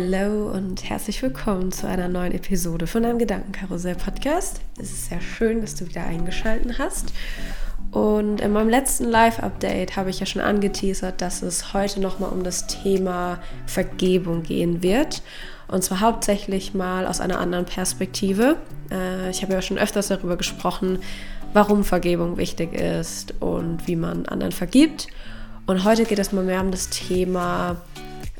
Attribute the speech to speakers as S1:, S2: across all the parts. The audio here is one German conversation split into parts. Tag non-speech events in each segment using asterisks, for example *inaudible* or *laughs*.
S1: Hallo und herzlich willkommen zu einer neuen Episode von deinem Gedankenkarussell-Podcast. Es ist sehr schön, dass du wieder eingeschaltet hast. Und in meinem letzten Live-Update habe ich ja schon angeteasert, dass es heute nochmal um das Thema Vergebung gehen wird. Und zwar hauptsächlich mal aus einer anderen Perspektive. Äh, ich habe ja schon öfters darüber gesprochen, warum Vergebung wichtig ist und wie man anderen vergibt. Und heute geht es mal mehr um das Thema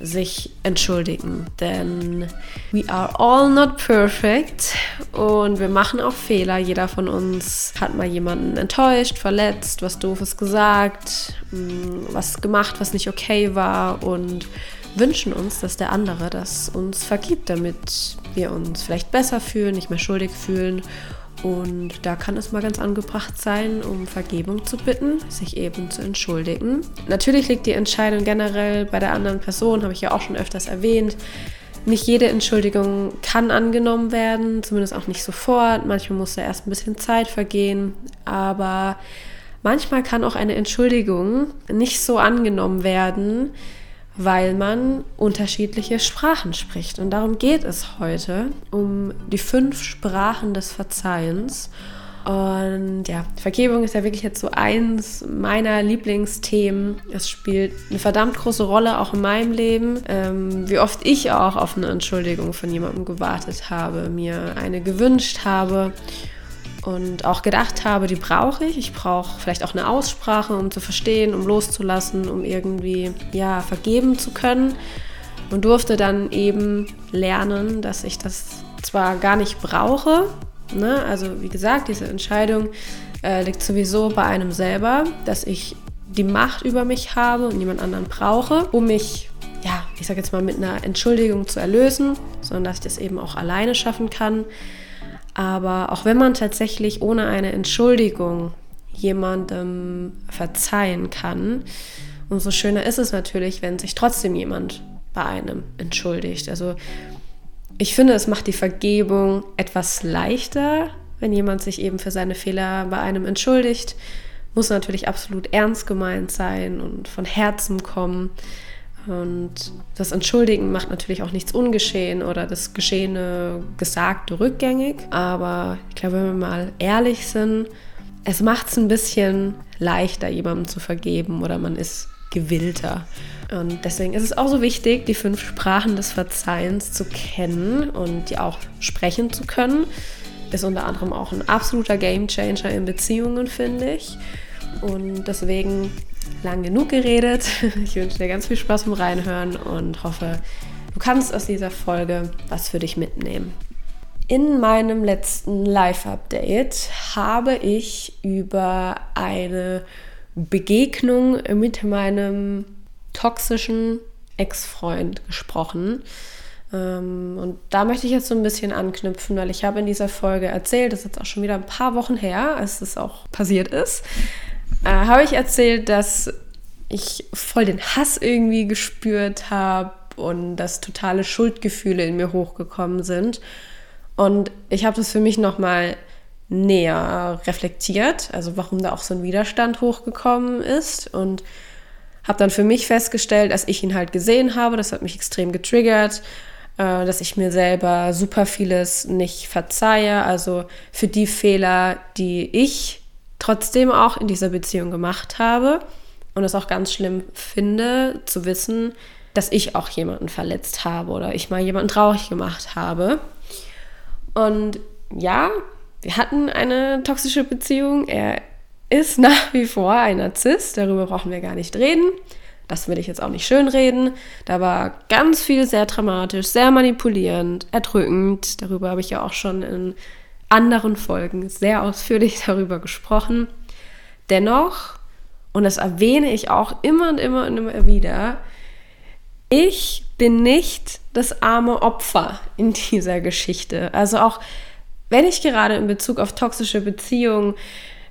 S1: sich entschuldigen, denn we are all not perfect und wir machen auch Fehler. Jeder von uns hat mal jemanden enttäuscht, verletzt, was doofes gesagt, mm, was gemacht, was nicht okay war und wünschen uns, dass der andere das uns vergibt, damit wir uns vielleicht besser fühlen, nicht mehr schuldig fühlen und da kann es mal ganz angebracht sein, um Vergebung zu bitten, sich eben zu entschuldigen. Natürlich liegt die Entscheidung generell bei der anderen Person, habe ich ja auch schon öfters erwähnt. Nicht jede Entschuldigung kann angenommen werden, zumindest auch nicht sofort. Manchmal muss da erst ein bisschen Zeit vergehen, aber manchmal kann auch eine Entschuldigung nicht so angenommen werden, weil man unterschiedliche Sprachen spricht. Und darum geht es heute, um die fünf Sprachen des Verzeihens. Und ja, Vergebung ist ja wirklich jetzt so eins meiner Lieblingsthemen. Es spielt eine verdammt große Rolle auch in meinem Leben. Ähm, wie oft ich auch auf eine Entschuldigung von jemandem gewartet habe, mir eine gewünscht habe und auch gedacht habe, die brauche ich. Ich brauche vielleicht auch eine Aussprache, um zu verstehen, um loszulassen, um irgendwie ja vergeben zu können. Und durfte dann eben lernen, dass ich das zwar gar nicht brauche. Ne? Also wie gesagt, diese Entscheidung äh, liegt sowieso bei einem selber, dass ich die Macht über mich habe und niemand anderen brauche, um mich ja, ich sage jetzt mal mit einer Entschuldigung zu erlösen, sondern dass ich das eben auch alleine schaffen kann. Aber auch wenn man tatsächlich ohne eine Entschuldigung jemandem verzeihen kann, umso schöner ist es natürlich, wenn sich trotzdem jemand bei einem entschuldigt. Also ich finde, es macht die Vergebung etwas leichter, wenn jemand sich eben für seine Fehler bei einem entschuldigt. Muss natürlich absolut ernst gemeint sein und von Herzen kommen. Und das Entschuldigen macht natürlich auch nichts ungeschehen oder das Geschehene, Gesagte rückgängig. Aber ich glaube, wenn wir mal ehrlich sind, es macht es ein bisschen leichter, jemandem zu vergeben oder man ist gewillter. Und deswegen ist es auch so wichtig, die fünf Sprachen des Verzeihens zu kennen und die auch sprechen zu können. Ist unter anderem auch ein absoluter Gamechanger in Beziehungen, finde ich. Und deswegen lang genug geredet. *laughs* Ich wünsche dir ganz viel Spaß beim Reinhören und hoffe, du kannst aus dieser Folge was für dich mitnehmen. In meinem letzten Live-Update habe ich über eine Begegnung mit meinem toxischen Ex-Freund gesprochen. Ähm, und da möchte ich jetzt so ein bisschen anknüpfen, weil ich habe in dieser Folge erzählt, das ist jetzt auch schon wieder ein paar Wochen her, als das auch passiert ist, äh, habe ich erzählt, dass ich voll den Hass irgendwie gespürt habe und dass totale Schuldgefühle in mir hochgekommen sind. Und ich habe das für mich nochmal näher reflektiert, also warum da auch so ein Widerstand hochgekommen ist. Und habe dann für mich festgestellt, dass ich ihn halt gesehen habe, das hat mich extrem getriggert, äh, dass ich mir selber super vieles nicht verzeihe, also für die Fehler, die ich trotzdem auch in dieser Beziehung gemacht habe und es auch ganz schlimm finde, zu wissen, dass ich auch jemanden verletzt habe oder ich mal jemanden traurig gemacht habe. Und ja, wir hatten eine toxische Beziehung. Er ist *laughs* nach wie vor ein Narzisst, darüber brauchen wir gar nicht reden. Das will ich jetzt auch nicht schönreden. Da war ganz viel sehr dramatisch, sehr manipulierend, erdrückend. Darüber habe ich ja auch schon in anderen Folgen sehr ausführlich *laughs* darüber gesprochen. Dennoch, und das erwähne ich auch immer und immer und immer wieder, ich bin nicht das arme Opfer in dieser Geschichte. Also auch wenn ich gerade in Bezug auf toxische Beziehungen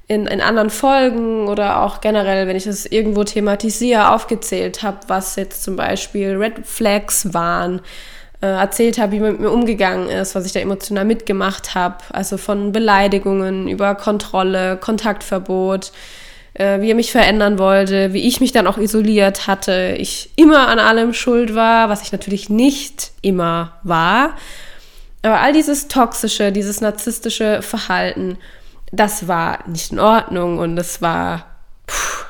S1: in, in anderen Folgen oder auch generell, wenn ich das irgendwo thematisiere, aufgezählt habe, was jetzt zum Beispiel Red Flags waren, äh, erzählt habe, wie man mit mir umgegangen ist, was ich da emotional mitgemacht habe. Also von Beleidigungen über Kontrolle, Kontaktverbot, äh, wie er mich verändern wollte, wie ich mich dann auch isoliert hatte, ich immer an allem schuld war, was ich natürlich nicht immer war. Aber all dieses toxische, dieses narzisstische Verhalten, das war nicht in Ordnung und es war,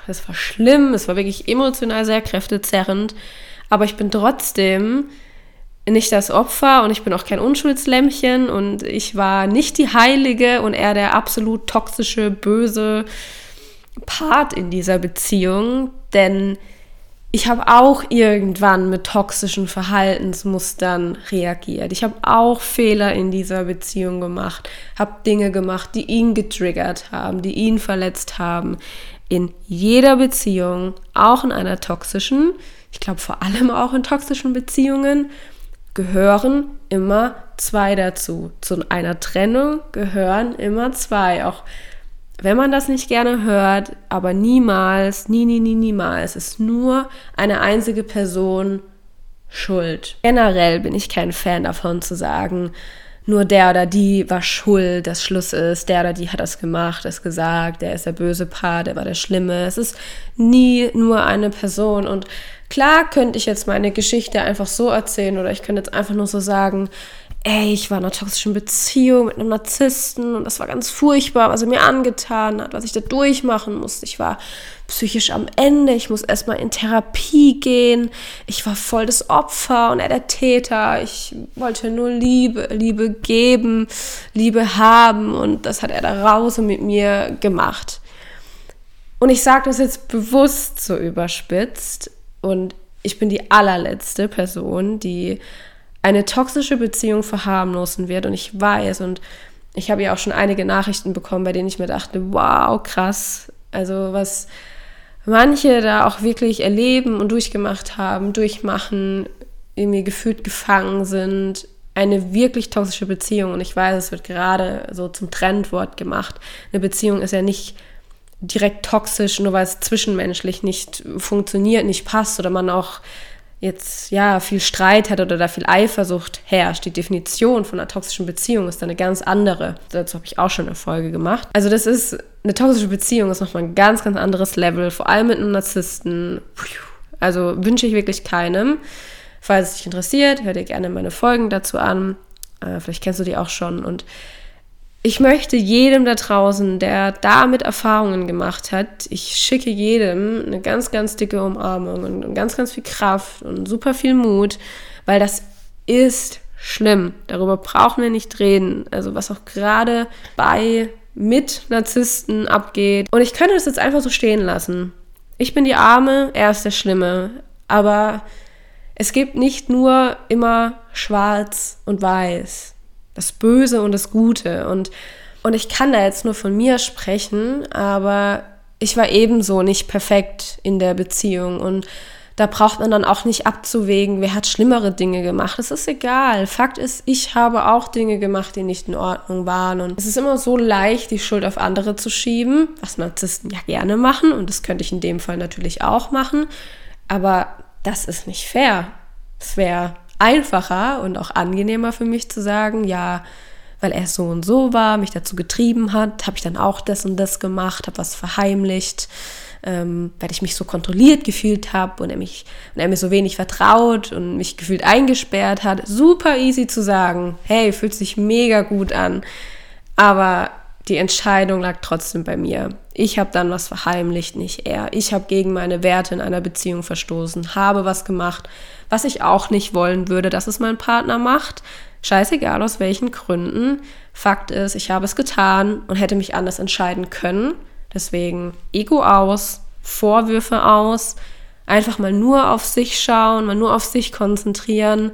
S1: es war schlimm, es war wirklich emotional sehr kräftezerrend. Aber ich bin trotzdem nicht das Opfer und ich bin auch kein Unschuldslämmchen und ich war nicht die Heilige und er der absolut toxische, böse Part in dieser Beziehung, denn ich habe auch irgendwann mit toxischen Verhaltensmustern reagiert. Ich habe auch Fehler in dieser Beziehung gemacht, habe Dinge gemacht, die ihn getriggert haben, die ihn verletzt haben. In jeder Beziehung, auch in einer toxischen, ich glaube vor allem auch in toxischen Beziehungen, gehören immer zwei dazu. Zu einer Trennung gehören immer zwei. Auch wenn man das nicht gerne hört, aber niemals, nie, nie, nie, niemals ist nur eine einzige Person schuld. Generell bin ich kein Fan davon zu sagen, nur der oder die war schuld, das Schluss ist, der oder die hat das gemacht, das gesagt, der ist der böse Paar, der war der Schlimme. Es ist nie nur eine Person und Klar könnte ich jetzt meine Geschichte einfach so erzählen oder ich könnte jetzt einfach nur so sagen, ey, ich war in einer toxischen Beziehung mit einem Narzissten und das war ganz furchtbar, was er mir angetan hat, was ich da durchmachen musste. Ich war psychisch am Ende, ich muss erstmal in Therapie gehen. Ich war voll das Opfer und er der Täter. Ich wollte nur Liebe, Liebe geben, Liebe haben und das hat er da raus und mit mir gemacht. Und ich sage das jetzt bewusst so überspitzt, und ich bin die allerletzte Person, die eine toxische Beziehung verharmlosen wird. Und ich weiß, und ich habe ja auch schon einige Nachrichten bekommen, bei denen ich mir dachte, wow, krass. Also was manche da auch wirklich erleben und durchgemacht haben, durchmachen, irgendwie gefühlt gefangen sind. Eine wirklich toxische Beziehung. Und ich weiß, es wird gerade so zum Trendwort gemacht. Eine Beziehung ist ja nicht direkt toxisch, nur weil es zwischenmenschlich nicht funktioniert, nicht passt oder man auch jetzt ja viel Streit hat oder da viel Eifersucht herrscht. Die Definition von einer toxischen Beziehung ist eine ganz andere. Dazu habe ich auch schon eine Folge gemacht. Also das ist eine toxische Beziehung ist nochmal ein ganz ganz anderes Level, vor allem mit einem Narzissten. Also wünsche ich wirklich keinem. Falls es dich interessiert, hör dir gerne meine Folgen dazu an. Äh, vielleicht kennst du die auch schon und ich möchte jedem da draußen, der damit Erfahrungen gemacht hat, ich schicke jedem eine ganz, ganz dicke Umarmung und ganz, ganz viel Kraft und super viel Mut, weil das ist schlimm. Darüber brauchen wir nicht reden. Also was auch gerade bei mit Narzissten abgeht. Und ich könnte das jetzt einfach so stehen lassen. Ich bin die Arme, er ist der Schlimme. Aber es gibt nicht nur immer schwarz und weiß das Böse und das Gute. Und, und ich kann da jetzt nur von mir sprechen, aber ich war ebenso nicht perfekt in der Beziehung und da braucht man dann auch nicht abzuwägen, wer hat schlimmere Dinge gemacht. Es ist egal. Fakt ist, ich habe auch Dinge gemacht, die nicht in Ordnung waren. Und es ist immer so leicht, die Schuld auf andere zu schieben, was Narzissten ja gerne machen. Und das könnte ich in dem Fall natürlich auch machen. Aber das ist nicht fair. Es wäre einfacher und auch angenehmer für mich zu sagen, ja, weil er so und so war, mich dazu getrieben hat, habe ich dann auch das und das gemacht, habe was verheimlicht, ähm, weil ich mich so kontrolliert gefühlt habe und und er mir so wenig vertraut und mich gefühlt eingesperrt hat. Super easy zu sagen, hey, fühlt sich mega gut an, aber die Entscheidung lag trotzdem bei mir. Ich habe dann was verheimlicht, nicht er. Ich habe gegen meine Werte in einer Beziehung verstoßen, habe was gemacht, was ich auch nicht wollen würde, dass es mein Partner macht. Scheißegal aus welchen Gründen. Fakt ist, ich habe es getan und hätte mich anders entscheiden können. Deswegen Ego aus, Vorwürfe aus, einfach mal nur auf sich schauen, mal nur auf sich konzentrieren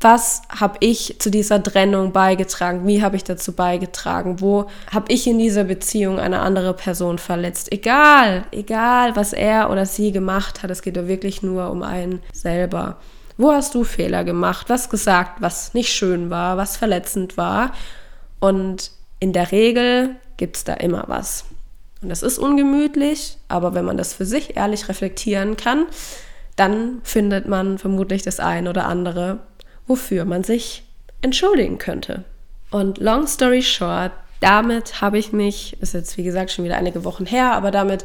S1: was habe ich zu dieser Trennung beigetragen? Wie habe ich dazu beigetragen? Wo habe ich in dieser Beziehung eine andere Person verletzt? Egal, egal, was er oder sie gemacht hat, es geht ja wirklich nur um einen selber. Wo hast du Fehler gemacht? Was gesagt, was nicht schön war, was verletzend war? Und in der Regel gibt es da immer was. Und das ist ungemütlich, aber wenn man das für sich ehrlich reflektieren kann, dann findet man vermutlich das ein oder andere, wofür man sich entschuldigen könnte. Und long story short, damit habe ich mich, ist jetzt wie gesagt schon wieder einige Wochen her, aber damit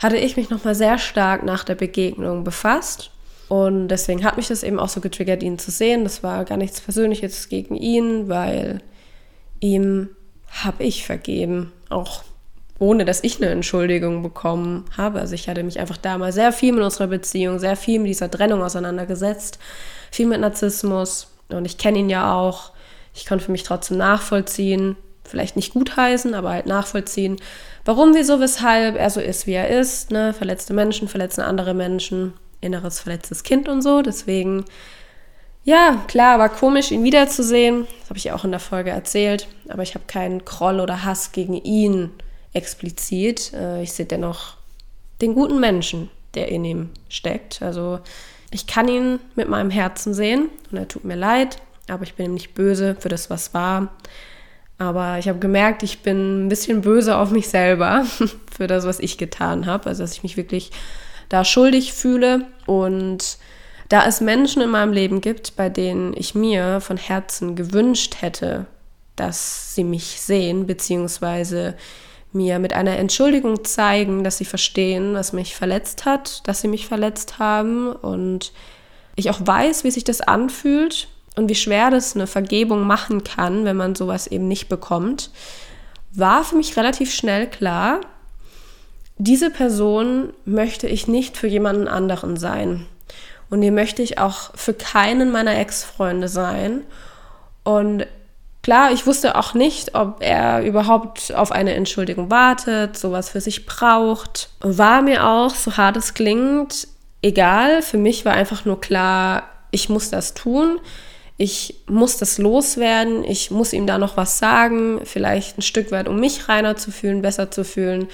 S1: hatte ich mich nochmal sehr stark nach der Begegnung befasst. Und deswegen hat mich das eben auch so getriggert, ihn zu sehen. Das war gar nichts Persönliches gegen ihn, weil ihm habe ich vergeben. Auch ohne dass ich eine Entschuldigung bekommen habe. Also ich hatte mich einfach damals sehr viel mit unserer Beziehung, sehr viel mit dieser Trennung auseinandergesetzt, viel mit Narzissmus. Und ich kenne ihn ja auch. Ich konnte für mich trotzdem nachvollziehen, vielleicht nicht gutheißen, aber halt nachvollziehen, warum, wieso, weshalb er so ist, wie er ist. Ne? Verletzte Menschen verletzen andere Menschen, inneres verletztes Kind und so. Deswegen, ja, klar, war komisch, ihn wiederzusehen. Das habe ich auch in der Folge erzählt. Aber ich habe keinen Groll oder Hass gegen ihn explizit. Äh, ich sehe dennoch den guten Menschen, der in ihm steckt. Also ich kann ihn mit meinem Herzen sehen und er tut mir leid, aber ich bin ihm nicht böse für das, was war. Aber ich habe gemerkt, ich bin ein bisschen böse auf mich selber *laughs* für das, was ich getan habe. Also dass ich mich wirklich da schuldig fühle und da es Menschen in meinem Leben gibt, bei denen ich mir von Herzen gewünscht hätte, dass sie mich sehen, beziehungsweise mir mit einer Entschuldigung zeigen, dass sie verstehen, was mich verletzt hat, dass sie mich verletzt haben und ich auch weiß, wie sich das anfühlt und wie schwer das eine Vergebung machen kann, wenn man sowas eben nicht bekommt, war für mich relativ schnell klar, diese Person möchte ich nicht für jemanden anderen sein. Und die möchte ich auch für keinen meiner Ex-Freunde sein. Und Klar, ich wusste auch nicht, ob er überhaupt auf eine Entschuldigung wartet, sowas für sich braucht. War mir auch, so hart es klingt, egal. Für mich war einfach nur klar, ich muss das tun. Ich muss das loswerden. Ich muss ihm da noch was sagen. Vielleicht ein Stück weit, um mich reiner zu fühlen, besser zu fühlen.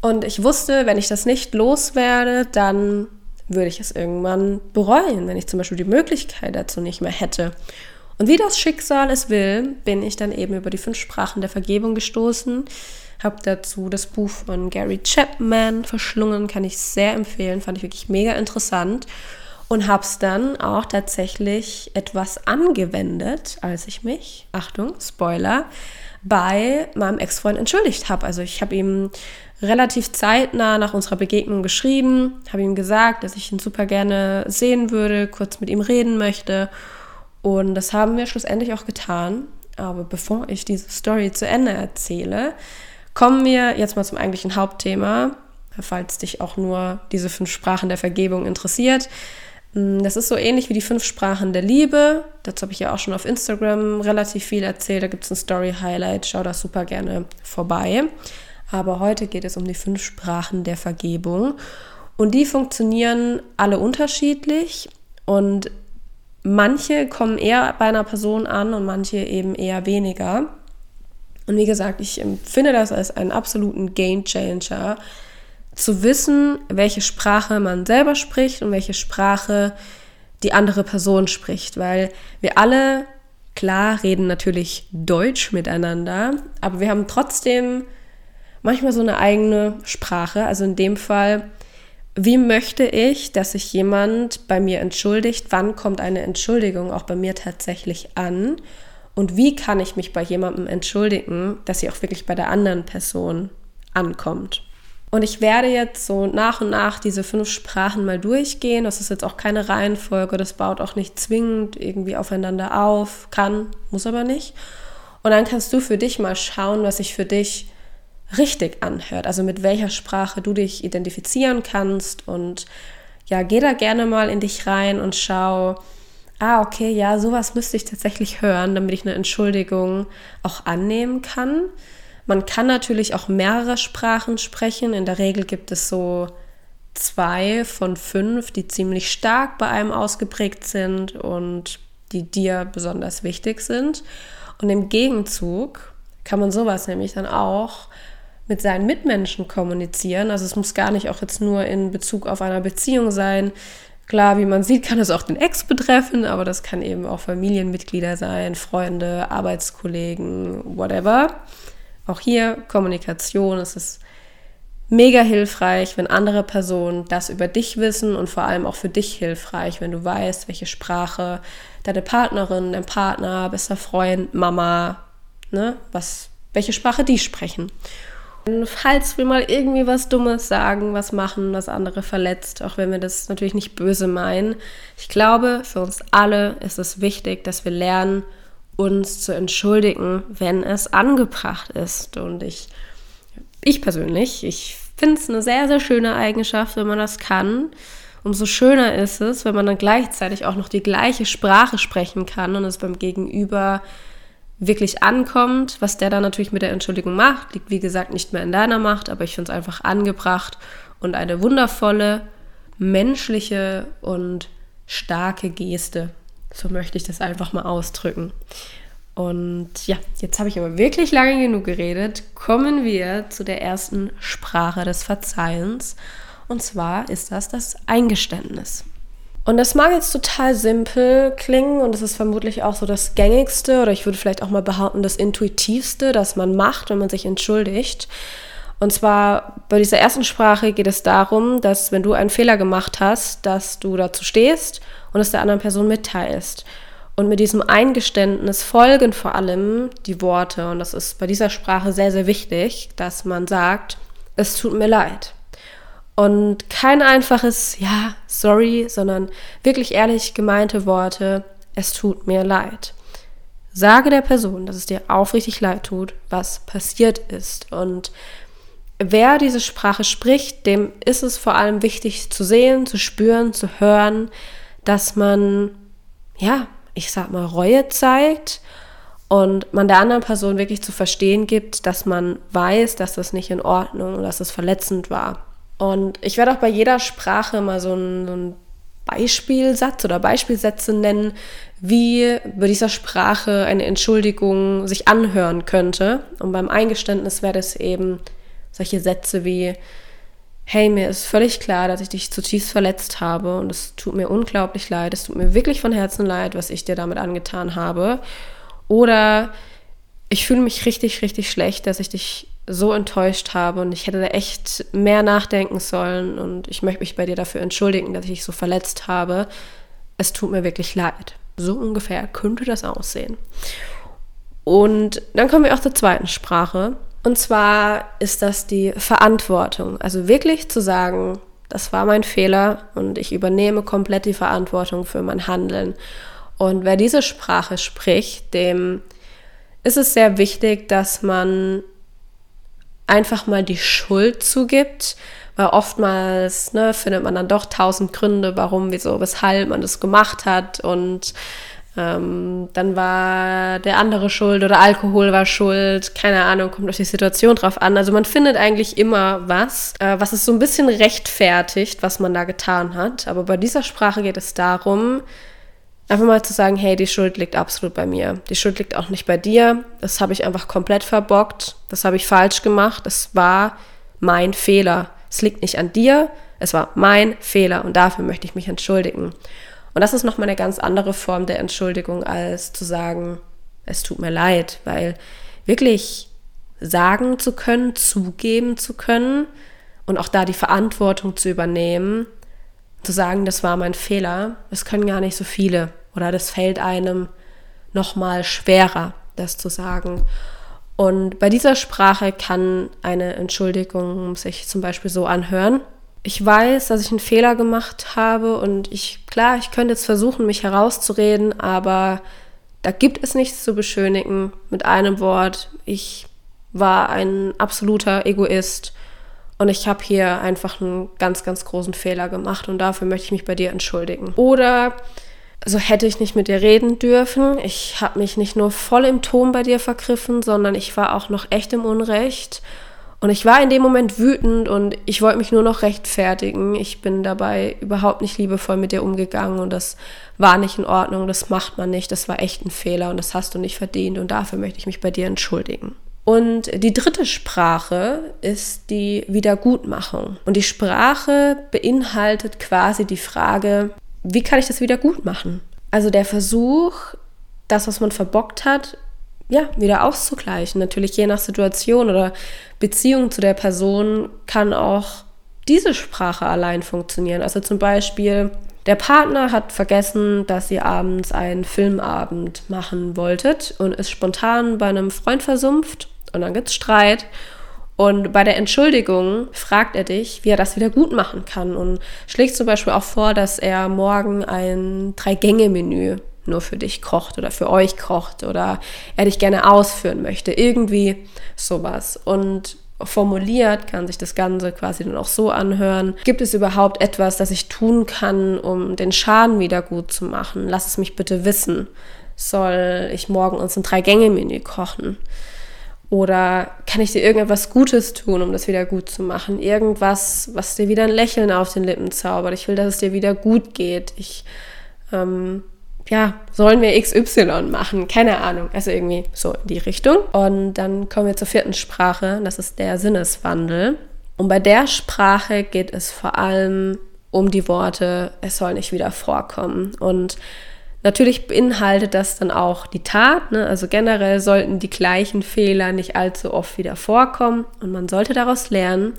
S1: Und ich wusste, wenn ich das nicht loswerde, dann würde ich es irgendwann bereuen, wenn ich zum Beispiel die Möglichkeit dazu nicht mehr hätte. Und wie das Schicksal es will, bin ich dann eben über die fünf Sprachen der Vergebung gestoßen. Habe dazu das Buch von Gary Chapman verschlungen, kann ich sehr empfehlen, fand ich wirklich mega interessant. Und habe es dann auch tatsächlich etwas angewendet, als ich mich, Achtung, Spoiler, bei meinem Ex-Freund entschuldigt habe. Also ich habe ihm relativ zeitnah nach unserer Begegnung geschrieben, habe ihm gesagt, dass ich ihn super gerne sehen würde, kurz mit ihm reden möchte und das haben wir schlussendlich auch getan. Aber bevor ich diese Story zu Ende erzähle, kommen wir jetzt mal zum eigentlichen Hauptthema, falls dich auch nur diese fünf Sprachen der Vergebung interessiert. Mm, das ist so ähnlich wie die fünf Sprachen der Liebe. Dazu habe ich ja auch schon auf Instagram relativ viel erzählt. Da gibt es ein Story-Highlight. Schau da super gerne vorbei. Aber heute geht es um die fünf Sprachen der Vergebung. Und die funktionieren alle unterschiedlich. Und manche kommen eher bei einer Person an und manche eben eher weniger. Und wie gesagt, ich empfinde das als einen absoluten Game Changer, zu wissen, welche Sprache man selber spricht und welche Sprache die andere Person spricht, weil wir alle, klar, reden natürlich Deutsch miteinander, aber wir haben trotzdem manchmal so eine eigene Sprache. Also in dem Fall wie möchte ich, dass sich jemand bei mir entschuldigt? Wann kommt eine Entschuldigung auch bei mir tatsächlich an? Und wie kann ich mich bei jemandem entschuldigen, dass sie auch wirklich bei der anderen Person ankommt? Und ich werde jetzt so nach und nach diese fünf Sprachen mal durchgehen. Das ist jetzt auch keine Reihenfolge, das baut auch nicht zwingend irgendwie aufeinander auf, kann, muss aber nicht. Und dann kannst du für dich mal schauen, was sich für dich richtig anhört, also mit welcher Sprache du dich identifizieren kannst und ja, geh da gerne mal in dich rein und schau, ah, okay, ja, sowas müsste ich tatsächlich hören, damit ich eine Entschuldigung auch annehmen kann. Man kann natürlich auch mehrere Sprachen sprechen. In der Regel gibt es so zwei von fünf, die ziemlich stark bei einem ausgeprägt sind und die dir besonders wichtig sind. Und im Gegenzug kann man sowas nämlich dann auch mit seinen Mitmenschen kommunizieren. Also es muss gar nicht auch jetzt nur in Bezug auf einer Beziehung sein. Klar, wie man sieht, kann es auch den Ex betreffen, aber das kann eben auch Familienmitglieder sein, Freunde, Arbeitskollegen, whatever. Auch hier Kommunikation, es ist mega hilfreich, wenn andere Personen das über dich wissen und vor allem auch für dich hilfreich, wenn du weißt, welche Sprache deine Partnerin, dein Partner, bester Freund, Mama, ne, was welche Sprache die sprechen. Falls wir mal irgendwie was Dummes sagen, was machen, was andere verletzt, auch wenn wir das natürlich nicht böse meinen, ich glaube, für uns alle ist es wichtig, dass wir lernen, uns zu entschuldigen, wenn es angebracht ist. Und ich, ich persönlich, ich finde es eine sehr, sehr schöne Eigenschaft, wenn man das kann. Umso schöner ist es, wenn man dann gleichzeitig auch noch die gleiche Sprache sprechen kann und es beim Gegenüber wirklich ankommt, was der dann natürlich mit der Entschuldigung macht, liegt wie gesagt nicht mehr in deiner Macht, aber ich finde es einfach angebracht und eine wundervolle, menschliche und starke Geste. So möchte ich das einfach mal ausdrücken. Und ja, jetzt habe ich aber wirklich lange genug geredet. Kommen wir zu der ersten Sprache des Verzeihens. Und zwar ist das das Eingeständnis. Und das mag jetzt total simpel klingen und es ist vermutlich auch so das gängigste oder ich würde vielleicht auch mal behaupten, das intuitivste, das man macht, wenn man sich entschuldigt. Und zwar bei dieser ersten Sprache geht es darum, dass wenn du einen Fehler gemacht hast, dass du dazu stehst und es der anderen Person mitteilst. Und mit diesem Eingeständnis folgen vor allem die Worte. Und das ist bei dieser Sprache sehr, sehr wichtig, dass man sagt, es tut mir leid. Und kein einfaches Ja, sorry, sondern wirklich ehrlich gemeinte Worte, es tut mir leid. Sage der Person, dass es dir aufrichtig leid tut, was passiert ist. Und wer diese Sprache spricht, dem ist es vor allem wichtig zu sehen, zu spüren, zu hören, dass man, ja, ich sag mal, Reue zeigt und man der anderen Person wirklich zu verstehen gibt, dass man weiß, dass das nicht in Ordnung und dass es verletzend war. Und ich werde auch bei jeder Sprache mal so einen, so einen Beispielsatz oder Beispielsätze nennen, wie bei dieser Sprache eine Entschuldigung sich anhören könnte. Und beim Eingeständnis wäre das eben solche Sätze wie, hey, mir ist völlig klar, dass ich dich zutiefst verletzt habe und es tut mir unglaublich leid, es tut mir wirklich von Herzen leid, was ich dir damit angetan habe. Oder ich fühle mich richtig, richtig schlecht, dass ich dich so enttäuscht habe und ich hätte da echt mehr nachdenken sollen und ich möchte mich bei dir dafür entschuldigen, dass ich dich so verletzt habe. Es tut mir wirklich leid. So ungefähr könnte das aussehen. Und dann kommen wir auch zur zweiten Sprache. Und zwar ist das die Verantwortung. Also wirklich zu sagen, das war mein Fehler und ich übernehme komplett die Verantwortung für mein Handeln. Und wer diese Sprache spricht, dem ist es sehr wichtig, dass man einfach mal die Schuld zugibt, weil oftmals ne, findet man dann doch tausend Gründe, warum, wieso, weshalb man das gemacht hat und ähm, dann war der andere schuld oder Alkohol war schuld, keine Ahnung, kommt auf die Situation drauf an. Also man findet eigentlich immer was, äh, was es so ein bisschen rechtfertigt, was man da getan hat. Aber bei dieser Sprache geht es darum, Einfach mal zu sagen, hey, die Schuld liegt absolut bei mir. Die Schuld liegt auch nicht bei dir. Das habe ich einfach komplett verbockt. Das habe ich falsch gemacht. Das war mein Fehler. Es liegt nicht an dir. Es war mein Fehler und dafür möchte ich mich entschuldigen. Und das ist nochmal eine ganz andere Form der Entschuldigung, als zu sagen, es tut mir leid, weil wirklich sagen zu können, zugeben zu können und auch da die Verantwortung zu übernehmen, zu sagen, das war mein Fehler, das können gar nicht so viele oder das fällt einem noch mal schwerer, das zu sagen. Und bei dieser Sprache kann eine Entschuldigung sich zum Beispiel so anhören. Ich weiß, dass ich einen Fehler gemacht habe und ich, klar, ich könnte jetzt versuchen, mich herauszureden, aber da gibt es nichts zu beschönigen. Mit einem Wort, ich war ein absoluter Egoist und ich habe hier einfach einen ganz, ganz großen Fehler gemacht und dafür möchte ich mich bei dir entschuldigen. Oder so hätte ich nicht mit dir reden dürfen. Ich habe mich nicht nur voll im Ton bei dir vergriffen, sondern ich war auch noch echt im Unrecht. Und ich war in dem Moment wütend und ich wollte mich nur noch rechtfertigen. Ich bin dabei überhaupt nicht liebevoll mit dir umgegangen und das war nicht in Ordnung, das macht man nicht, das war echt ein Fehler und das hast du nicht verdient und dafür möchte ich mich bei dir entschuldigen. Und die dritte Sprache ist die Wiedergutmachung. Und die Sprache beinhaltet quasi die Frage, wie kann ich das wieder gut machen? Also der Versuch, das, was man verbockt hat, ja, wieder auszugleichen. Natürlich je nach Situation oder Beziehung zu der Person kann auch diese Sprache allein funktionieren. Also zum Beispiel, der Partner hat vergessen, dass ihr abends einen Filmabend machen wolltet und ist spontan bei einem Freund versumpft und dann gibt es Streit. Und bei der Entschuldigung fragt er dich, wie er das wieder gut machen kann und schlägt zum Beispiel auch vor, dass er morgen ein Drei-Gänge-Menü nur für dich kocht oder für euch kocht oder er dich gerne ausführen möchte. Irgendwie sowas. Und formuliert kann sich das Ganze quasi dann auch so anhören. Gibt es überhaupt etwas, das ich tun kann, um den Schaden wieder gut zu machen? Lass es mich bitte wissen. Soll ich morgen uns ein Drei-Gänge-Menü kochen? Oder kann ich dir irgendetwas Gutes tun, um das wieder gut zu machen? Irgendwas, was dir wieder ein Lächeln auf den Lippen zaubert. Ich will, dass es dir wieder gut geht. Ich, ähm, ja, sollen wir XY machen? Keine Ahnung. Also irgendwie so in die Richtung. Und dann kommen wir zur vierten Sprache. Das ist der Sinneswandel. Und bei der Sprache geht es vor allem um die Worte, es soll nicht wieder vorkommen. Und Natürlich beinhaltet das dann auch die Tat. Ne? Also generell sollten die gleichen Fehler nicht allzu oft wieder vorkommen und man sollte daraus lernen.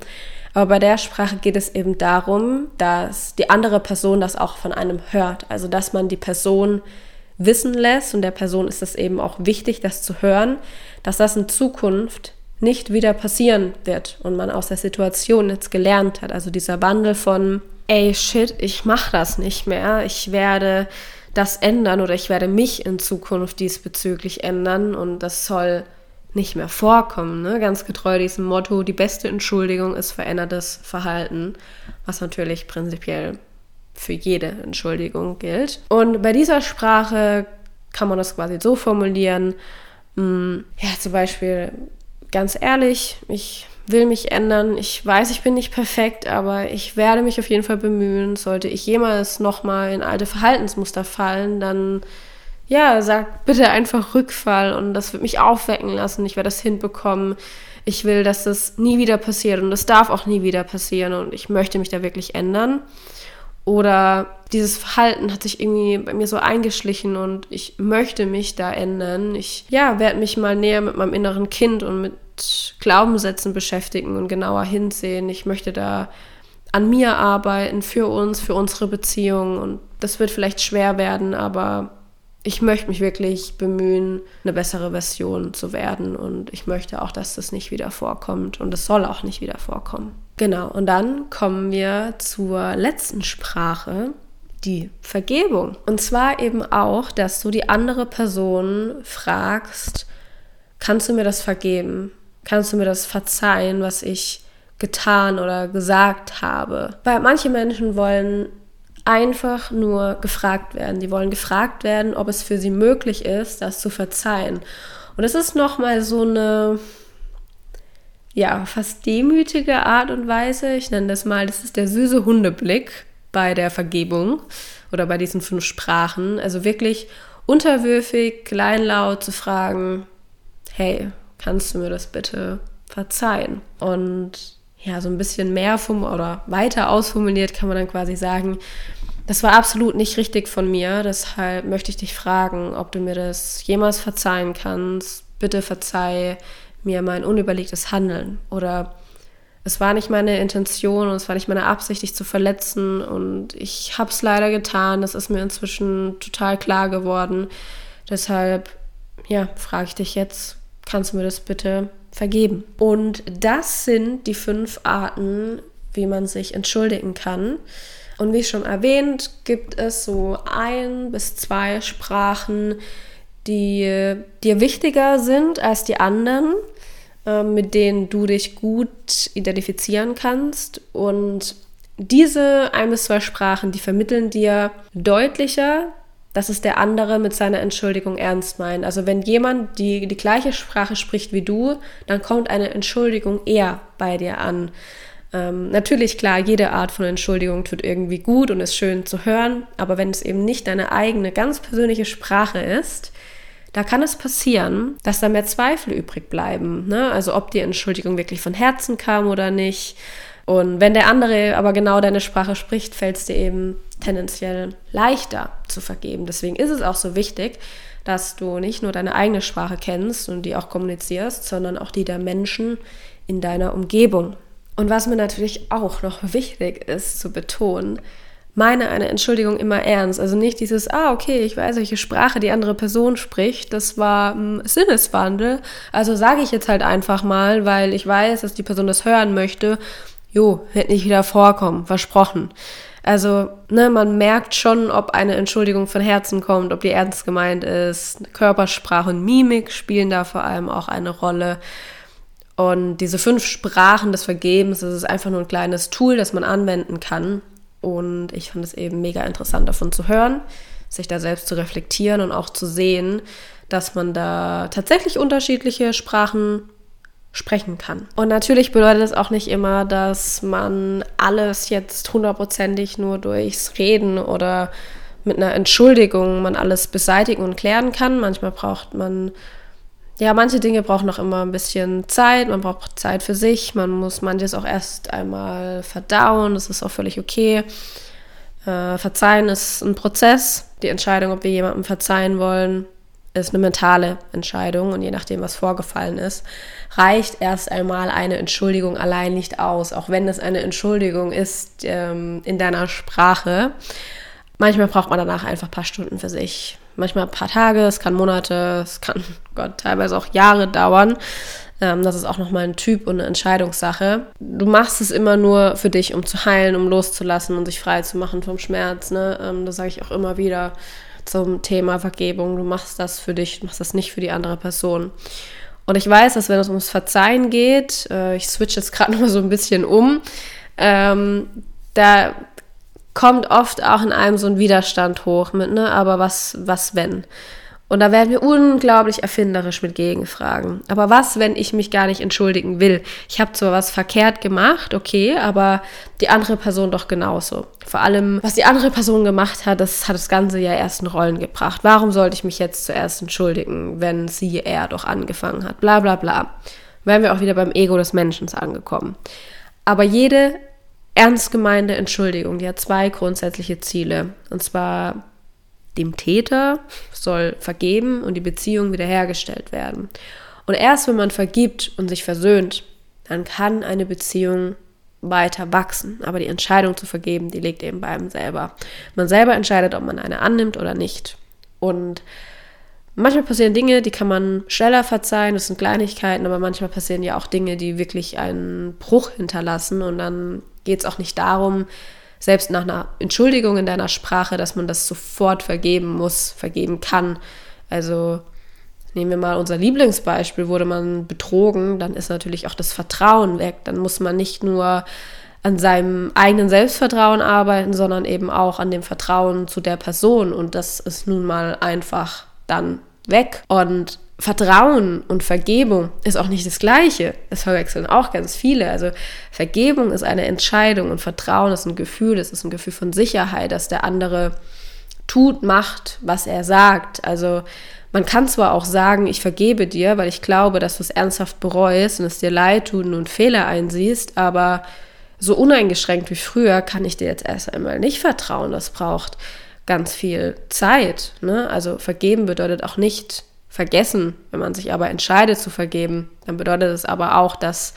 S1: Aber bei der Sprache geht es eben darum, dass die andere Person das auch von einem hört. Also dass man die Person wissen lässt und der Person ist es eben auch wichtig, das zu hören, dass das in Zukunft nicht wieder passieren wird und man aus der Situation jetzt gelernt hat. Also dieser Wandel von, ey, shit, ich mach das nicht mehr. Ich werde das ändern oder ich werde mich in Zukunft diesbezüglich ändern und das soll nicht mehr vorkommen. Ne? Ganz getreu diesem Motto, die beste Entschuldigung ist verändertes Verhalten, was natürlich prinzipiell für jede Entschuldigung gilt. Und bei dieser Sprache kann man das quasi so formulieren, mh, hm, ja, zum Beispiel, ganz ehrlich, ich will mich ändern. Ich weiß, ich bin nicht perfekt, aber ich werde mich auf jeden Fall bemühen. Sollte ich jemals nochmal in alte Verhaltensmuster fallen, dann ja, sag bitte einfach Rückfall und das wird mich aufwecken lassen. Ich werde das hinbekommen. Ich will, dass das nie wieder passiert und das darf auch nie wieder passieren und ich möchte mich da wirklich ändern. Oder dieses Verhalten hat sich irgendwie bei mir so eingeschlichen und ich möchte mich da ändern. Ich ja, werde mich mal näher mit meinem inneren Kind und mit Glaubenssätzen beschäftigen und genauer hinsehen. Ich möchte da an mir arbeiten, für uns, für unsere Beziehung. Und das wird vielleicht schwer werden, aber ich möchte mich wirklich bemühen, eine bessere Version zu werden. Und ich möchte auch, dass das nicht wieder vorkommt. Und es soll auch nicht wieder vorkommen. Genau, und dann kommen wir zur letzten Sprache, die Vergebung. Und zwar eben auch, dass du die andere Person fragst, kannst du mir das vergeben? Kannst du mir das verzeihen, was ich getan oder gesagt habe? Weil manche Menschen wollen einfach nur gefragt werden. Die wollen gefragt werden, ob es für sie möglich ist, das zu verzeihen. Und es ist nochmal so eine, ja, fast demütige Art und Weise. Ich nenne das mal, das ist der süße Hundeblick bei der Vergebung oder bei diesen fünf Sprachen. Also wirklich unterwürfig, kleinlaut zu fragen, hey, kannst du mir das bitte verzeihen? Und ja, so ein bisschen mehr vom oder weiter ausformuliert kann man dann quasi sagen, das war absolut nicht richtig von mir, deshalb möchte ich dich fragen, ob du mir das jemals verzeihen kannst. Bitte verzeih mir mein unüberlegtes Handeln oder es war nicht meine Intention und es war nicht meine Absicht, dich zu verletzen und ich habe es leider getan. Das ist mir inzwischen total klar geworden. Deshalb, ja, frage ich dich jetzt, kannst du mir das bitte vergeben? Und das sind die fünf Arten, wie man sich entschuldigen kann. Und wie schon erwähnt, gibt es so ein bis zwei Sprachen, die dir wichtiger sind als die anderen, äh, mit denen du dich gut identifizieren kannst. Und diese ein bis zwei Sprachen, die vermitteln dir deutlicher, dass es der andere mit seiner Entschuldigung ernst meint. Also wenn jemand die, die gleiche Sprache spricht wie du, dann kommt eine Entschuldigung eher bei dir an. Ähm, natürlich, klar, jede Art von Entschuldigung tut irgendwie gut und ist schön zu hören, aber wenn es eben nicht deine eigene, ganz persönliche Sprache ist, da kann es passieren, dass da mehr Zweifel übrig bleiben. Ne? Also ob die Entschuldigung wirklich von Herzen kam oder nicht. Und wenn der andere aber genau deine Sprache spricht, fällt es dir eben tendenziell leichter zu vergeben. Deswegen ist es auch so wichtig, dass du nicht nur deine eigene Sprache kennst und die auch kommunizierst, sondern auch die der Menschen in deiner Umgebung. Und was mir natürlich auch noch *laughs* wichtig ist zu betonen, meine eine Entschuldigung immer ernst. Also nicht dieses, ah, okay, ich weiß, welche Sprache die andere Person spricht. Das war ein Sinneswandel. Also sage ich jetzt halt einfach mal, weil ich weiß, dass die Person das hören möchte. Jo, wird nicht wieder vorkommen, versprochen. Also, ne, man merkt schon, ob eine Entschuldigung von Herzen kommt, ob die ernst gemeint ist. Körpersprache und Mimik spielen da vor allem auch eine Rolle. Und diese fünf Sprachen des Vergebens, das ist einfach nur ein kleines Tool, das man anwenden kann. Und ich fand es eben mega interessant davon zu hören, sich da selbst zu reflektieren und auch zu sehen, dass man da tatsächlich unterschiedliche Sprachen sprechen kann. Und natürlich bedeutet es auch nicht immer, dass man alles jetzt hundertprozentig nur durchs Reden oder mit einer Entschuldigung man alles beseitigen und klären kann. Manchmal braucht man ja, manche Dinge brauchen noch immer ein bisschen Zeit, man braucht Zeit für sich, man muss manches auch erst einmal verdauen, das ist auch völlig okay. Äh, verzeihen ist ein Prozess. Die Entscheidung, ob wir jemandem verzeihen wollen, ist eine mentale Entscheidung und je nachdem, was vorgefallen ist, reicht erst einmal eine Entschuldigung allein nicht aus, auch wenn es eine Entschuldigung ist ähm, in deiner Sprache. Manchmal braucht man danach einfach ein paar Stunden für sich manchmal ein paar Tage, es kann Monate, es kann Gott teilweise auch Jahre dauern. Ähm, das ist auch nochmal ein Typ und eine Entscheidungssache. Du machst es immer nur für dich, um zu heilen, um loszulassen und sich frei zu machen vom Schmerz. Ne? Ähm, das sage ich auch immer wieder zum Thema Vergebung. Du machst das für dich, du machst das nicht für die andere Person. Und ich weiß, dass wenn es ums Verzeihen geht, äh, ich switch jetzt gerade *laughs* noch mal so ein bisschen um, ähm, da kommt oft auch in einem so ein Widerstand hoch mit, ne, aber was, was wenn? Und da werden wir unglaublich erfinderisch mit Gegenfragen. Aber was, wenn ich mich gar nicht entschuldigen will? Ich habe zwar was verkehrt gemacht, okay, aber die andere Person doch genauso. Vor allem, was die andere Person gemacht hat, das hat das Ganze ja erst in Rollen gebracht. Warum sollte ich mich jetzt zuerst entschuldigen, wenn sie, er doch angefangen hat? Bla bla bla. Wären wir auch wieder beim Ego des Menschen angekommen. Aber jede ernst gemeinte Entschuldigung, die hat zwei grundsätzliche Ziele. Und zwar dem Täter soll vergeben und die Beziehung wiederhergestellt werden. Und erst wenn man vergibt und sich versöhnt, dann kann eine Beziehung weiter wachsen. Aber die Entscheidung zu vergeben, die liegt eben bei einem selber. Man selber entscheidet, ob man eine annimmt oder nicht. Und manchmal passieren Dinge, die kann man schneller verzeihen, das sind Kleinigkeiten, aber manchmal passieren ja auch Dinge, die wirklich einen Bruch hinterlassen und dann geht es auch nicht darum, selbst nach einer Entschuldigung in deiner Sprache, dass man das sofort vergeben muss, vergeben kann. Also nehmen wir mal unser Lieblingsbeispiel, wurde man betrogen, dann ist natürlich auch das Vertrauen weg. Dann muss man nicht nur an seinem eigenen Selbstvertrauen arbeiten, sondern eben auch an dem Vertrauen zu der Person. Und das ist nun mal einfach dann weg. Und Vertrauen und Vergebung ist auch nicht das Gleiche. Das verwechseln auch ganz viele. Also Vergebung ist eine Entscheidung und Vertrauen ist ein Gefühl, es ist ein Gefühl von Sicherheit, dass der andere tut, macht, was er sagt. Also man kann zwar auch sagen, ich vergebe dir, weil ich glaube, dass du es ernsthaft bereust und es dir leid tut und Fehler einsiehst, aber so uneingeschränkt wie früher kann ich dir jetzt erst einmal nicht vertrauen. Das braucht ganz viel Zeit. Ne? Also vergeben bedeutet auch nicht vergessen. Wenn man sich aber entscheidet zu vergeben, dann bedeutet es aber auch, dass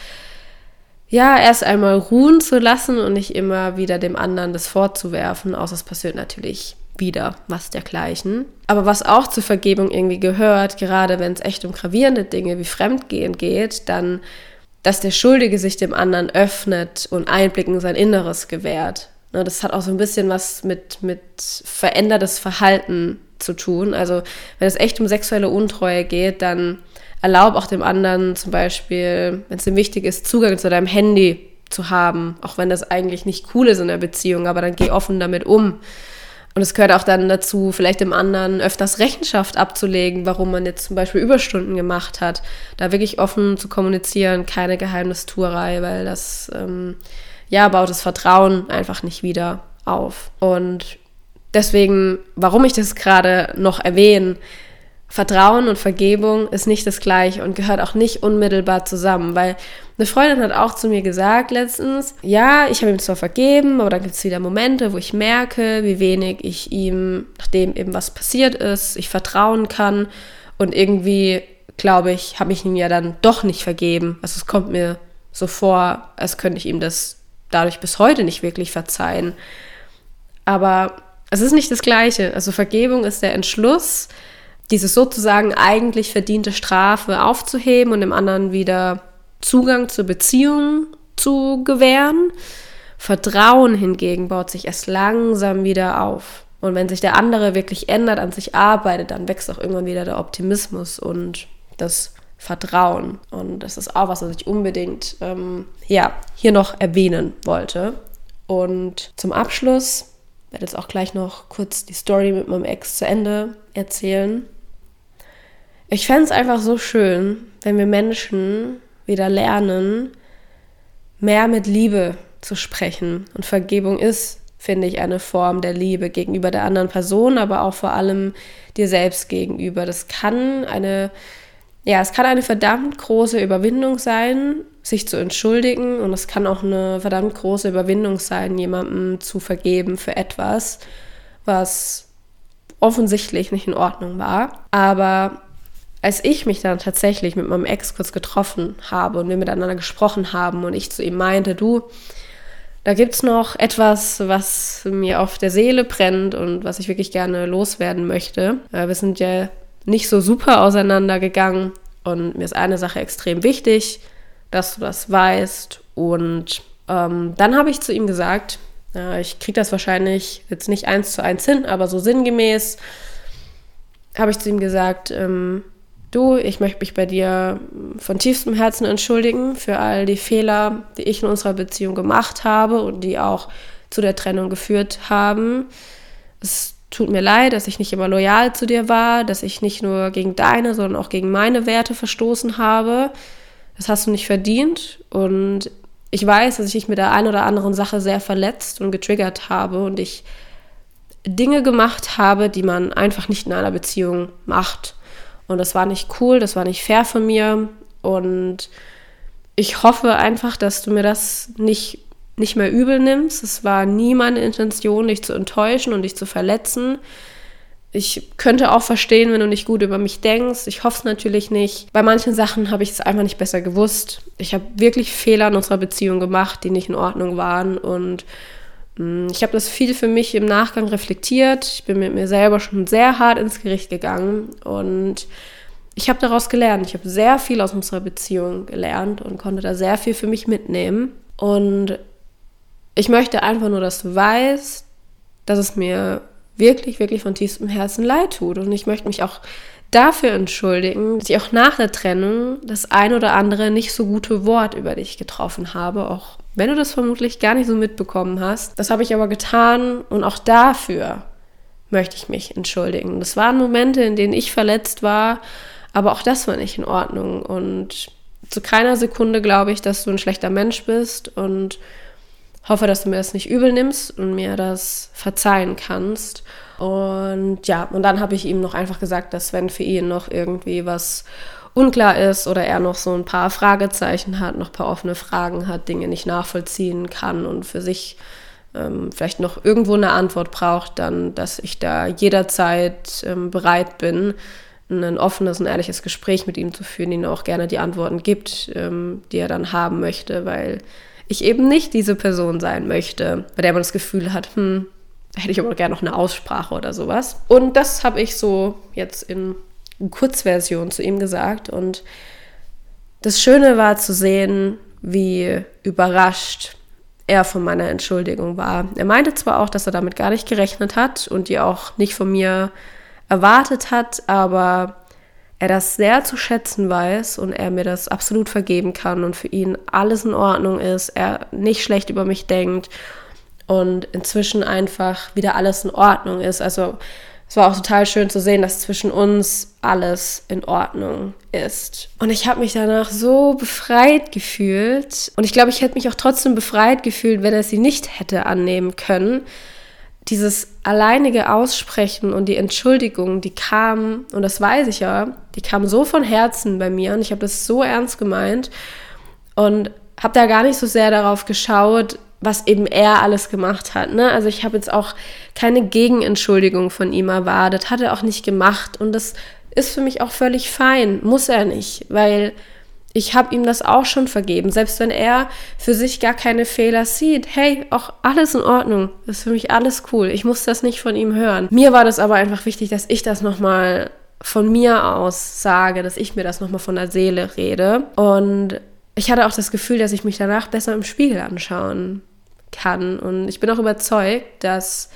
S1: ja, erst einmal ruhen zu lassen und nicht immer wieder dem anderen das vorzuwerfen, außer es passiert natürlich wieder was dergleichen. Aber was auch zur Vergebung irgendwie gehört, gerade wenn es echt um gravierende Dinge wie Fremdgehen geht, dann, dass der Schuldige sich dem anderen öffnet und Einblick in sein Inneres gewährt. Ne, das hat auch so ein bisschen was mit, mit verändertes Verhalten zu tun. Also wenn es echt um sexuelle Untreue geht, dann erlaub auch dem anderen zum Beispiel, wenn es ihm wichtig ist, Zugang zu deinem Handy zu haben, auch wenn das eigentlich nicht cool ist in der Beziehung, aber dann geh offen damit um. Und es gehört auch dann dazu, vielleicht dem anderen öfters Rechenschaft abzulegen, warum man jetzt zum Beispiel Überstunden gemacht hat. Da wirklich offen zu kommunizieren, keine Geheimnistuerei, weil das ähm, ja baut das Vertrauen einfach nicht wieder auf. Und Deswegen, warum ich das gerade noch erwähne, Vertrauen und Vergebung ist nicht das gleiche und gehört auch nicht unmittelbar zusammen, weil eine Freundin hat auch zu mir gesagt letztens, ja, ich habe ihm zwar vergeben, aber dann gibt es wieder Momente, wo ich merke, wie wenig ich ihm, nachdem eben was passiert ist, ich vertrauen kann und irgendwie, glaube ich, habe ich ihn ja dann doch nicht vergeben. Also es kommt mir so vor, als könnte ich ihm das dadurch bis heute nicht wirklich verzeihen. Aber es ist nicht das Gleiche. Also Vergebung ist der Entschluss, diese sozusagen eigentlich verdiente Strafe aufzuheben und dem anderen wieder Zugang zur Beziehung zu gewähren. Vertrauen hingegen baut sich erst langsam wieder auf. Und wenn sich der andere wirklich ändert, an sich arbeitet, dann wächst auch irgendwann wieder der Optimismus und das Vertrauen. Und das ist auch was, was ich unbedingt ähm, ja, hier noch erwähnen wollte. Und zum Abschluss werde jetzt auch gleich noch kurz die Story mit meinem Ex zu Ende erzählen. Ich fände es einfach so schön, wenn wir Menschen wieder lernen, mehr mit Liebe zu sprechen. Und Vergebung ist, finde ich, eine Form der Liebe gegenüber der anderen Person, aber auch vor allem dir selbst gegenüber. Das kann eine, ja, es kann eine verdammt große Überwindung sein, sich zu entschuldigen. Und es kann auch eine verdammt große Überwindung sein, jemandem zu vergeben für etwas, was offensichtlich nicht in Ordnung war. Aber als ich mich dann tatsächlich mit meinem Ex kurz getroffen habe und wir miteinander gesprochen haben und ich zu ihm meinte, du, da gibt es noch etwas, was mir auf der Seele brennt und was ich wirklich gerne loswerden möchte. Äh, wir sind ja nicht so super auseinandergegangen und mir ist eine Sache extrem wichtig, dass du das weißt. Und ähm, dann habe ich zu ihm gesagt, äh, ich kriege das wahrscheinlich jetzt nicht eins zu eins hin, aber so sinngemäß habe ich zu ihm gesagt, ähm, du, ich möchte mich bei dir von tiefstem Herzen entschuldigen für all die Fehler, die ich in unserer Beziehung gemacht habe und die auch zu der Trennung geführt haben. Es tut mir leid, dass ich nicht immer loyal zu dir war, dass ich nicht nur gegen deine, sondern auch gegen meine Werte verstoßen habe. Das hast du nicht verdient und ich weiß, dass ich dich mit der einen oder anderen Sache sehr verletzt und getriggert habe und ich Dinge gemacht habe, die man einfach nicht in einer Beziehung macht. Und das war nicht cool, das war nicht fair von mir. Und ich hoffe einfach, dass du mir das nicht, nicht mehr übel nimmst. Es war nie meine Intention, dich zu enttäuschen und dich zu verletzen. Ich könnte auch verstehen, wenn du nicht gut über mich denkst. Ich hoffe es natürlich nicht. Bei manchen Sachen habe ich es einfach nicht besser gewusst. Ich habe wirklich Fehler in unserer Beziehung gemacht, die nicht in Ordnung waren. Und hm, ich habe das viel für mich im Nachgang reflektiert. Ich bin mit mir selber schon sehr hart ins Gericht gegangen und ich habe daraus gelernt. Ich habe sehr viel aus unserer Beziehung gelernt und konnte da sehr viel für mich mitnehmen. Und ich möchte einfach nur, dass du weißt, dass es mir wirklich, wirklich von tiefstem Herzen leid tut. Und ich möchte mich auch dafür entschuldigen, dass ich auch nach der Trennung das ein oder andere nicht so gute Wort über dich getroffen habe, auch wenn du das vermutlich gar nicht so mitbekommen hast. Das habe ich aber getan und auch dafür möchte ich mich entschuldigen. Das waren Momente, in denen ich verletzt war, aber auch das war nicht in Ordnung und zu keiner Sekunde glaube ich, dass du ein schlechter Mensch bist und hoffe, dass du mir das nicht übel nimmst und mir das verzeihen kannst. Und ja, und dann habe ich ihm noch einfach gesagt, dass wenn für ihn noch irgendwie was unklar ist oder er noch so ein paar Fragezeichen hat, noch ein paar offene Fragen hat, Dinge nicht nachvollziehen kann und für sich ähm, vielleicht noch irgendwo eine Antwort braucht, dann, dass ich da jederzeit ähm, bereit bin, ein offenes und ehrliches Gespräch mit ihm zu führen, ihm auch gerne die Antworten gibt, ähm, die er dann haben möchte, weil ich eben nicht diese Person sein möchte, bei der man das Gefühl hat, hm, hätte ich aber gerne noch eine Aussprache oder sowas. Und das habe ich so jetzt in Kurzversion zu ihm gesagt. Und das Schöne war zu sehen, wie überrascht er von meiner Entschuldigung war. Er meinte zwar auch, dass er damit gar nicht gerechnet hat und die auch nicht von mir erwartet hat, aber er das sehr zu schätzen weiß und er mir das absolut vergeben kann und für ihn alles in Ordnung ist, er nicht schlecht über mich denkt und inzwischen einfach wieder alles in Ordnung ist. Also es war auch total schön zu sehen, dass zwischen uns alles in Ordnung ist. Und ich habe mich danach so befreit gefühlt. Und ich glaube, ich hätte mich auch trotzdem befreit gefühlt, wenn er sie nicht hätte annehmen können. Dieses alleinige Aussprechen und die Entschuldigung, die kam, und das weiß ich ja, die kam so von Herzen bei mir und ich habe das so ernst gemeint und habe da gar nicht so sehr darauf geschaut, was eben er alles gemacht hat. Ne? Also ich habe jetzt auch keine Gegenentschuldigung von ihm erwartet, hat er auch nicht gemacht und das ist für mich auch völlig fein, muss er nicht, weil ich habe ihm das auch schon vergeben. Selbst wenn er für sich gar keine Fehler sieht, hey, auch alles in Ordnung. Das ist für mich alles cool. Ich muss das nicht von ihm hören. Mir war das aber einfach wichtig, dass ich das nochmal von mir aus sage, dass ich mir das nochmal von der Seele rede. Und ich hatte auch das Gefühl, dass ich mich danach besser im Spiegel anschauen kann. Und ich bin auch überzeugt, dass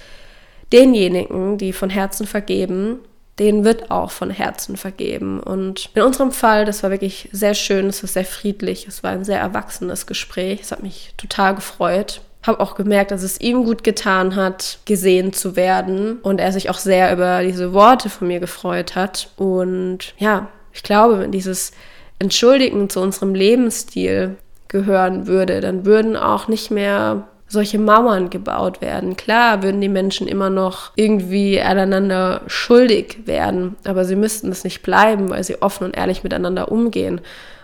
S1: denjenigen, die von Herzen vergeben, denen wird auch von Herzen vergeben. Und in unserem Fall, das war wirklich sehr schön, es war sehr friedlich, es war ein sehr erwachsenes Gespräch. Es hat mich total gefreut. Habe auch gemerkt, dass es ihm gut getan hat, gesehen zu werden und er sich auch sehr über diese Worte von mir gefreut hat. Und ja, ich glaube, wenn dieses Entschuldigen zu unserem Lebensstil gehören würde, dann würden auch nicht mehr solche Mauern gebaut werden. Klar würden die Menschen immer noch irgendwie aneinander schuldig werden, aber sie müssten es nicht bleiben, weil sie offen und ehrlich miteinander umgehen.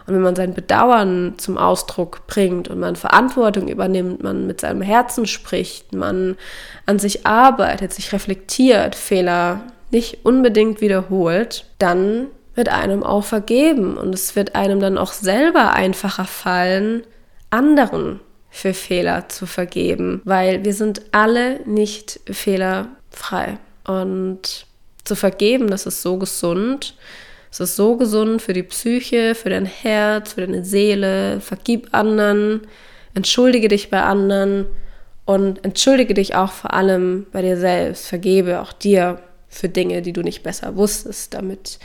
S1: Und wenn man sein Bedauern zum Ausdruck bringt und man Verantwortung übernimmt, man mit seinem Herzen spricht, man an sich arbeitet, sich reflektiert, Fehler nicht unbedingt wiederholt, dann wird einem auch vergeben und es wird einem dann auch selber einfacher fallen, anderen für Fehler zu vergeben, weil wir sind alle nicht fehlerfrei. Und zu vergeben, das ist so gesund. Es ist so gesund für die Psyche, für dein Herz, für deine Seele. Vergib anderen, entschuldige dich bei anderen und entschuldige dich auch vor allem bei dir selbst. Vergebe auch dir für Dinge, die du nicht besser wusstest, damit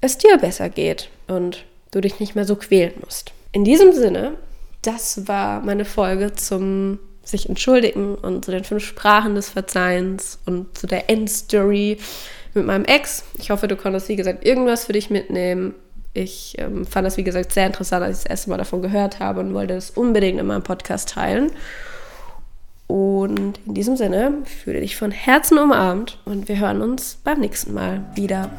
S1: es dir besser geht und du dich nicht mehr so quälen musst. In diesem Sinne das war meine Folge zum sich entschuldigen und zu den fünf Sprachen des Verzeihens und zu der Endstory mit meinem Ex. Ich hoffe, du konntest, wie gesagt, irgendwas für dich mitnehmen. Ich ähm, fand das, wie gesagt, sehr interessant, als ich das erste Mal davon gehört habe und wollte es unbedingt in meinem Podcast teilen. Und in diesem Sinne, fühle dich von Herzen umarmt und wir hören uns beim nächsten Mal wieder.